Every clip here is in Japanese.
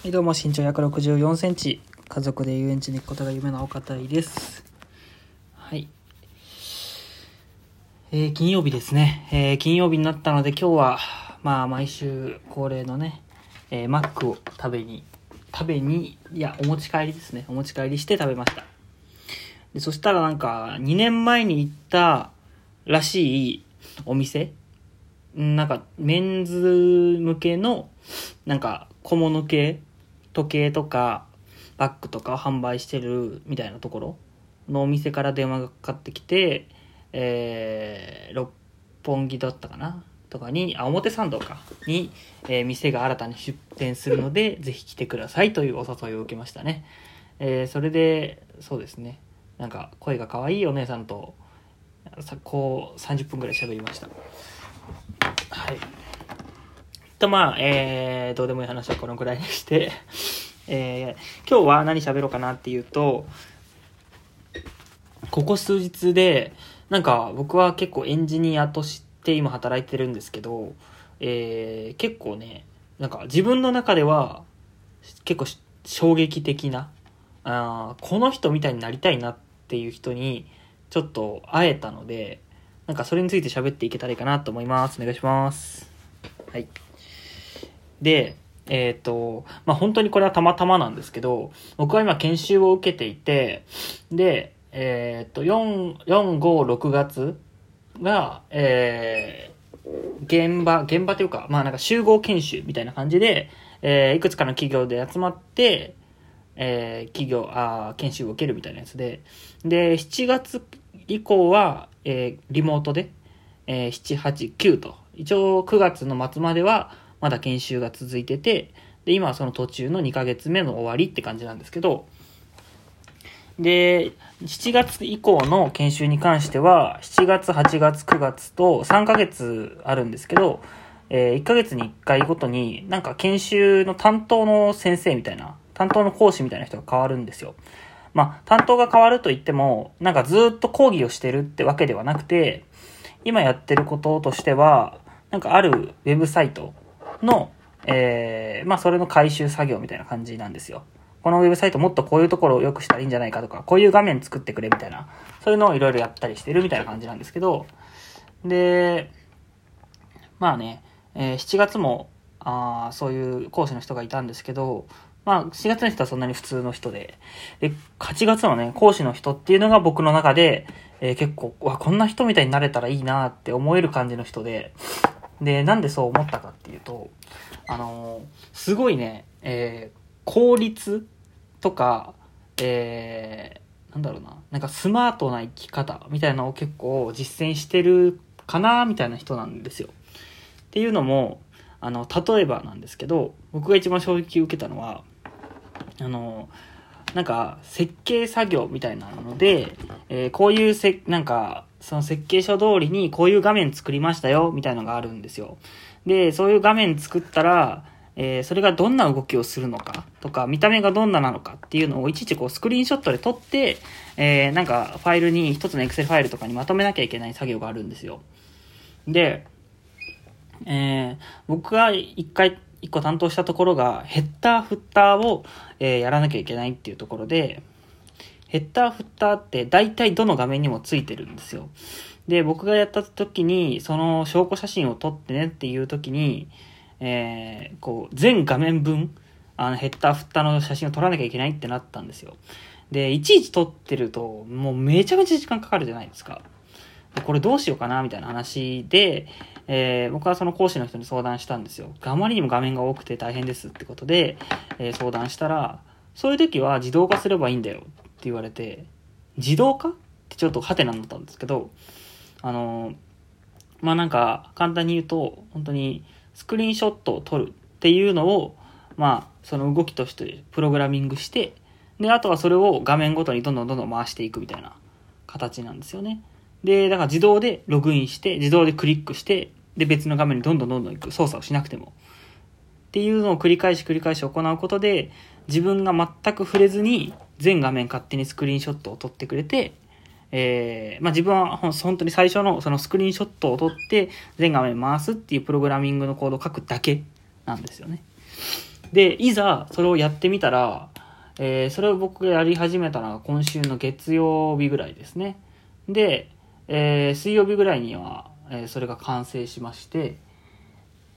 はい、どうも、身長164センチ、家族で遊園地に行くことが夢の岡田です。はい。えー、金曜日ですね。えー、金曜日になったので、今日は、まあ、毎週恒例のね、えー、マックを食べに、食べに、いや、お持ち帰りですね。お持ち帰りして食べました。でそしたらなんか、2年前に行ったらしいお店なんか、メンズ向けの、なんか、小物系時計とかバッグとかを販売してるみたいなところのお店から電話がかかってきて、えー、六本木だったかな？とかに、あ、表参道か、に、えー店が新たに出店するので、ぜひ来てくださいというお誘いを受けましたね。えーそれで、そうですね、なんか声が可愛いお姉さんと、こう30分ぐらい喋りました。と、まあ、えー、どうでもいい話はこのぐらいにして、えー、今日は何喋ろうかなっていうと、ここ数日で、なんか僕は結構エンジニアとして今働いてるんですけど、えー、結構ね、なんか自分の中では結構衝撃的な、あこの人みたいになりたいなっていう人にちょっと会えたので、なんかそれについて喋っていけたらいいかなと思います。お願いします。はい。で、えっ、と、まあ、本当にこれはたまたまなんですけど、僕は今研修を受けていて、で、えっ、と、4、4、5、6月が、えー現場、現場というか、まあなんか集合研修みたいな感じで、えーいくつかの企業で集まって、えー企業、あ研修を受けるみたいなやつで、で、7月以降は、えーリモートで、えー7、8、9と、一応9月の末まではまだ研修が続いてて、で、今はその途中の2ヶ月目の終わりって感じなんですけど、で、7月以降の研修に関しては、7月、8月、9月と3ヶ月あるんですけど、え1ヶ月に1回ごとに、なんか研修の担当の先生みたいな、担当の講師みたいな人が変わるんですよ。まあ、担当が変わると言っても、なんかずっと講義をしてるってわけではなくて、今やってることとしては、なんかあるウェブサイトの、えー、まあそれの回収作業みたいな感じなんですよ。このウェブサイトもっとこういうところを良くしたらいいんじゃないかとか、こういう画面作ってくれみたいな、そういうのをいろいろやったりしてるみたいな感じなんですけど、で、まあね、えー7月も、あそういう講師の人がいたんですけど、まあ、7月の人はそんなに普通の人で、で、8月のね、講師の人っていうのが僕の中で、えー結構、わ、こんな人みたいになれたらいいなって思える感じの人で、で、なんでそう思ったかっていうと、あのーすごいね、えー効率とか、えーなんだろうな、なんかスマートな生き方みたいなのを結構実践してるかなみたいな人なんですよ。っていうのも、あの、例えばなんですけど、僕が一番衝撃を受けたのは、あの、なんか、設計作業みたいなので、えーこういうせ、なんか、その設計書通りにこういう画面作りましたよ、みたいのがあるんですよ。で、そういう画面作ったら、えーそれがどんな動きをするのかとか、見た目がどんななのかっていうのをいちいちこうスクリーンショットで撮って、えーなんかファイルに、一つの Excel ファイルとかにまとめなきゃいけない作業があるんですよ。で、えー僕が一回、一個担当したところが、ヘッダー、フッターを、えーやらなきゃいけないっていうところで、ヘッダー、フッターって大体どの画面にもついてるんですよ。で、僕がやった時に、その証拠写真を撮ってねっていう時に、えーこう、全画面分、あの、ヘッダー、フッターの写真を撮らなきゃいけないってなったんですよ。で、いちいち撮ってると、もうめちゃめちゃ時間かかるじゃないですか。これどうしようかなみたいな話で、えー僕はその講師の人に相談したんですよ。あまりにも画面が多くて大変ですってことで、えー相談したら、そういう時は自動化すればいいんだよって言われて、自動化ってちょっとハテナになったんですけど、あのまあなんか簡単に言うと、本当にスクリーンショットを撮るっていうのを、まあその動きとしてプログラミングして、で、あとはそれを画面ごとにどんどんどんどん回していくみたいな形なんですよね。で、だから自動でログインして、自動でクリックして、で、別の画面にどんどんどんどん行く操作をしなくても。っていうのを繰り返し繰り返し行うことで、自分が全く触れずに、全画面勝手にスクリーンショットを撮ってくれて、えー、まあ自分は本当に最初のそのスクリーンショットを撮って、全画面回すっていうプログラミングのコードを書くだけなんですよね。で、いざそれをやってみたら、えー、それを僕がやり始めたのが今週の月曜日ぐらいですね。で、えー、水曜日ぐらいには、えー、それが完成しまして、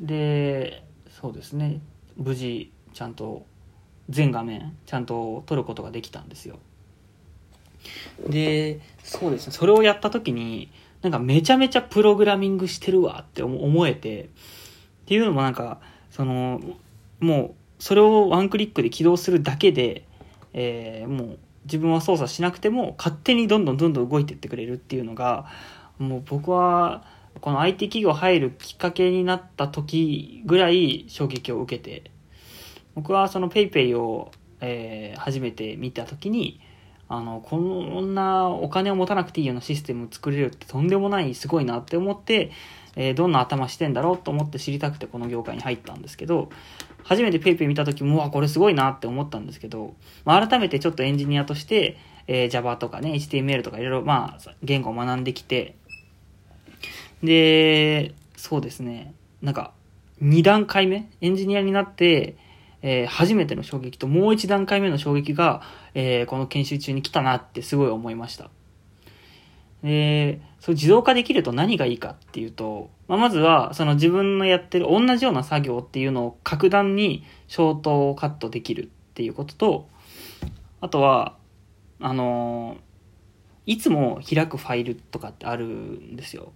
で、そうですね、無事、ちゃんと全画面、ちゃんと撮ることができたんですよ。で、そうですね、それをやった時に、なんかめちゃめちゃプログラミングしてるわって思えて、っていうのもなんか、その、もう、それをワンクリックで起動するだけで、えー、もう自分は操作しなくても勝手にどんどんどんどん動いてってくれるっていうのが、もう僕は、この IT 企業入るきっかけになった時ぐらい衝撃を受けて、僕はその PayPay を、えー、初めて見た時に、あの、こんなお金を持たなくていいようなシステムを作れるってとんでもないすごいなって思って、えー、どんな頭してんだろうと思って知りたくてこの業界に入ったんですけど、初めて PayPay 見た時も、わ、これすごいなって思ったんですけど、まあ、改めてちょっとエンジニアとして、えー、Java とかね、HTML とかいろいろ、まあ、言語を学んできて、で、そうですね、なんか、2段階目、エンジニアになって、えー、初めての衝撃ともう一段階目の衝撃が、えー、この研修中に来たなってすごい思いました。で、そう自動化できると何がいいかっていうと、まあ、まずはその自分のやってる同じような作業っていうのを格段にショートカットできるっていうことと、あとは、あのいつも開くファイルとかってあるんですよ。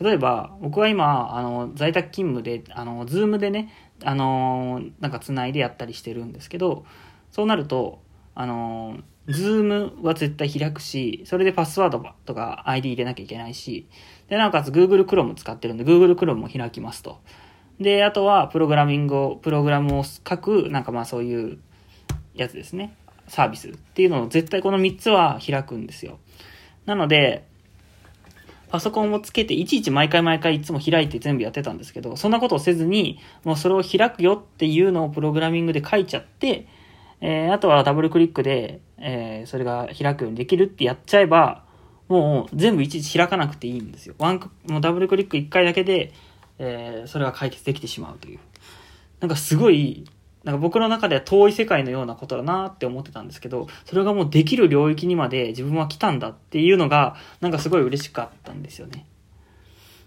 例えば、僕は今、あの、在宅勤務で、あの、ズームでね、あの、なんか繋いでやったりしてるんですけど、そうなると、あの、ズームは絶対開くし、それでパスワードとか ID 入れなきゃいけないし、で、なおかつ Google Chrome 使ってるんで、Google Chrome も開きますと。で、あとは、プログラミングを、プログラムを書く、なんかまあそういうやつですね。サービスっていうのを絶対この3つは開くんですよ。なので、パソコンをつけて、いちいち毎回毎回いつも開いて全部やってたんですけど、そんなことをせずに、もうそれを開くよっていうのをプログラミングで書いちゃって、えー、あとはダブルクリックで、えー、それが開くようにできるってやっちゃえば、もう全部いちいち開かなくていいんですよ。ワンもうダブルクリック1回だけで、えー、それが解決できてしまうという。なんかすごいなんか僕の中では遠い世界のようなことだなって思ってたんですけど、それがもうできる領域にまで自分は来たんだっていうのが、なんかすごい嬉しかったんですよね。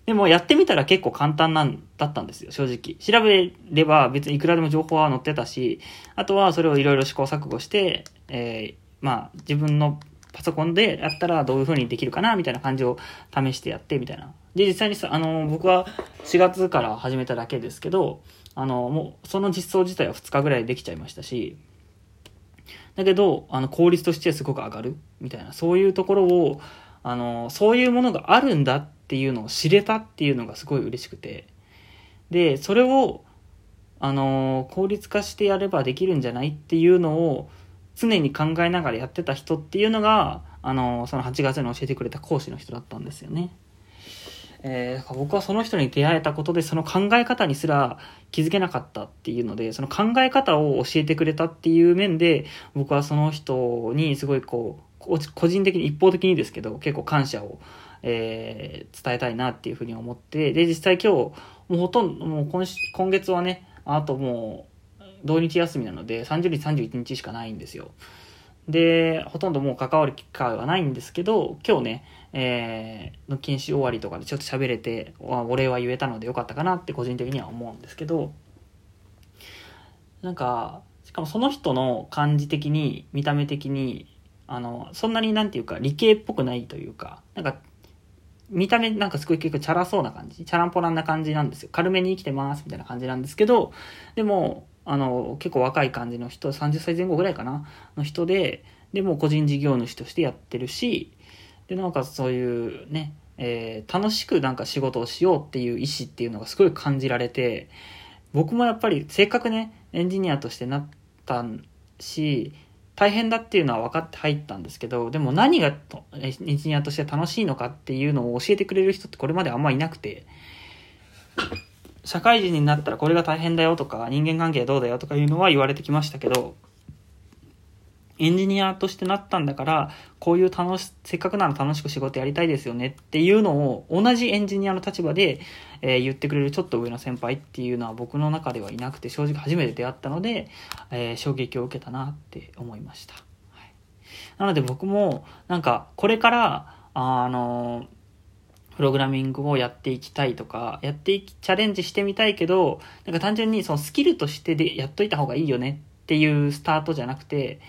でもやってみたら結構簡単なんだったんですよ、正直。調べれば別にいくらでも情報は載ってたし、あとはそれをいろいろ試行錯誤して、えー、まあ自分のパソコンでやったらどういう風にできるかなみたいな感じを試してやってみたいな。で、実際にさ、あの、僕は4月から始めただけですけど、あの、もう、その実装自体は2日ぐらいできちゃいましたし、だけど、あの、効率としてすごく上がるみたいな、そういうところを、あの、そういうものがあるんだっていうのを知れたっていうのがすごい嬉しくて、で、それを、あの、効率化してやればできるんじゃないっていうのを、常に考えながらやってた人っていうのが、あの、その8月に教えてくれた講師の人だったんですよね。えー、僕はその人に出会えたことでその考え方にすら気づけなかったっていうのでその考え方を教えてくれたっていう面で僕はその人にすごいこう個人的に一方的にですけど結構感謝を、えー、伝えたいなっていうふうに思ってで実際今日もうほとんどもう今今月はねあともう土日休みなので30日31日しかないんですよ。で、ほとんどもう関わる機会はないんですけど、今日ね、えー、の禁止終わりとかでちょっと喋れて、お礼は言えたのでよかったかなって個人的には思うんですけど、なんか、しかもその人の感じ的に、見た目的に、あの、そんなになんていうか理系っぽくないというか、なんか、見た目なんかすごい結構チャラそうな感じ、チャランポランな感じなんですよ。軽めに生きてますみたいな感じなんですけど、でも、あの、結構若い感じの人、30歳前後ぐらいかな？の人で、で、も個人事業主としてやってるし、で、なおかつそういうね、えー、楽しくなんか仕事をしようっていう意思っていうのがすごい感じられて、僕もやっぱりせっかくね、エンジニアとしてなったし、大変だっていうのは分かって入ったんですけど、でも何がエンジニアとして楽しいのかっていうのを教えてくれる人ってこれまであんまいなくて、社会人になったらこれが大変だよとか、人間関係どうだよとかいうのは言われてきましたけど、エンジニアとしてなったんだから、こういう楽し、せっかくなら楽しく仕事やりたいですよねっていうのを、同じエンジニアの立場で、えー言ってくれるちょっと上の先輩っていうのは僕の中ではいなくて、正直初めて出会ったので、えー衝撃を受けたなって思いました。はい、なので僕も、なんか、これから、あのプログラミングをやっていきたいとか、やっていき、チャレンジしてみたいけど、なんか単純にそのスキルとしてでやっといた方がいいよねっていうスタートじゃなくて、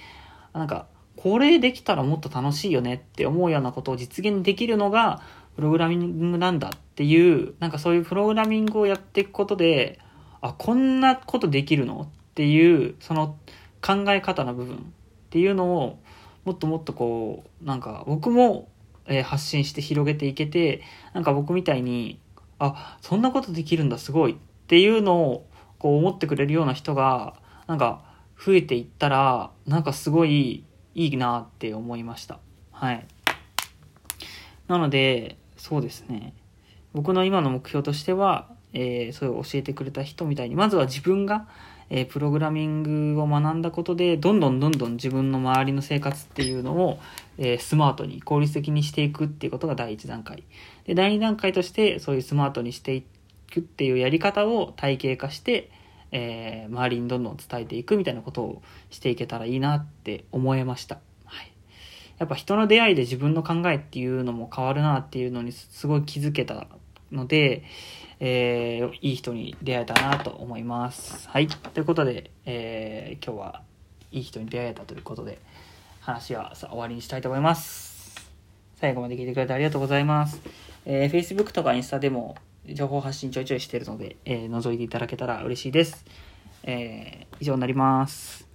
なんか、これできたらもっと楽しいよねって思うようなことを実現できるのが、プログラミングなんだっていう、なんかそういうプログラミングをやっていくことで、あ、こんなことできるのっていう、その考え方の部分っていうのを、もっともっとこう、なんか僕も、え発信して広げていけて、なんか僕みたいに、あ、そんなことできるんだ、すごいっていうのを、こう思ってくれるような人が、なんか増えていったら、なんかすごいいいなって思いました。はい。なので、そうですね。僕の今の目標としては、えー、それを教えてくれた人みたいに、まずは自分が、えープログラミングを学んだことで、どんどんどんどん自分の周りの生活っていうのを、えースマートに、効率的にしていくっていうことが第一段階。で、第二段階として、そういうスマートにしていくっていうやり方を体系化して、えー周りにどんどん伝えていくみたいなことをしていけたらいいなって思えました。はい。やっぱ人の出会いで自分の考えっていうのも変わるなっていうのにすごい気づけたので、えーいい人に出会えたなと思います。はい。ということで、えー今日はいい人に出会えたということで、話はさ終わりにしたいと思います。最後まで聞いてくれてありがとうございます。えー Facebook とかインスタでも情報発信ちょいちょいしてるので、えー覗いていただけたら嬉しいです。えー以上になります。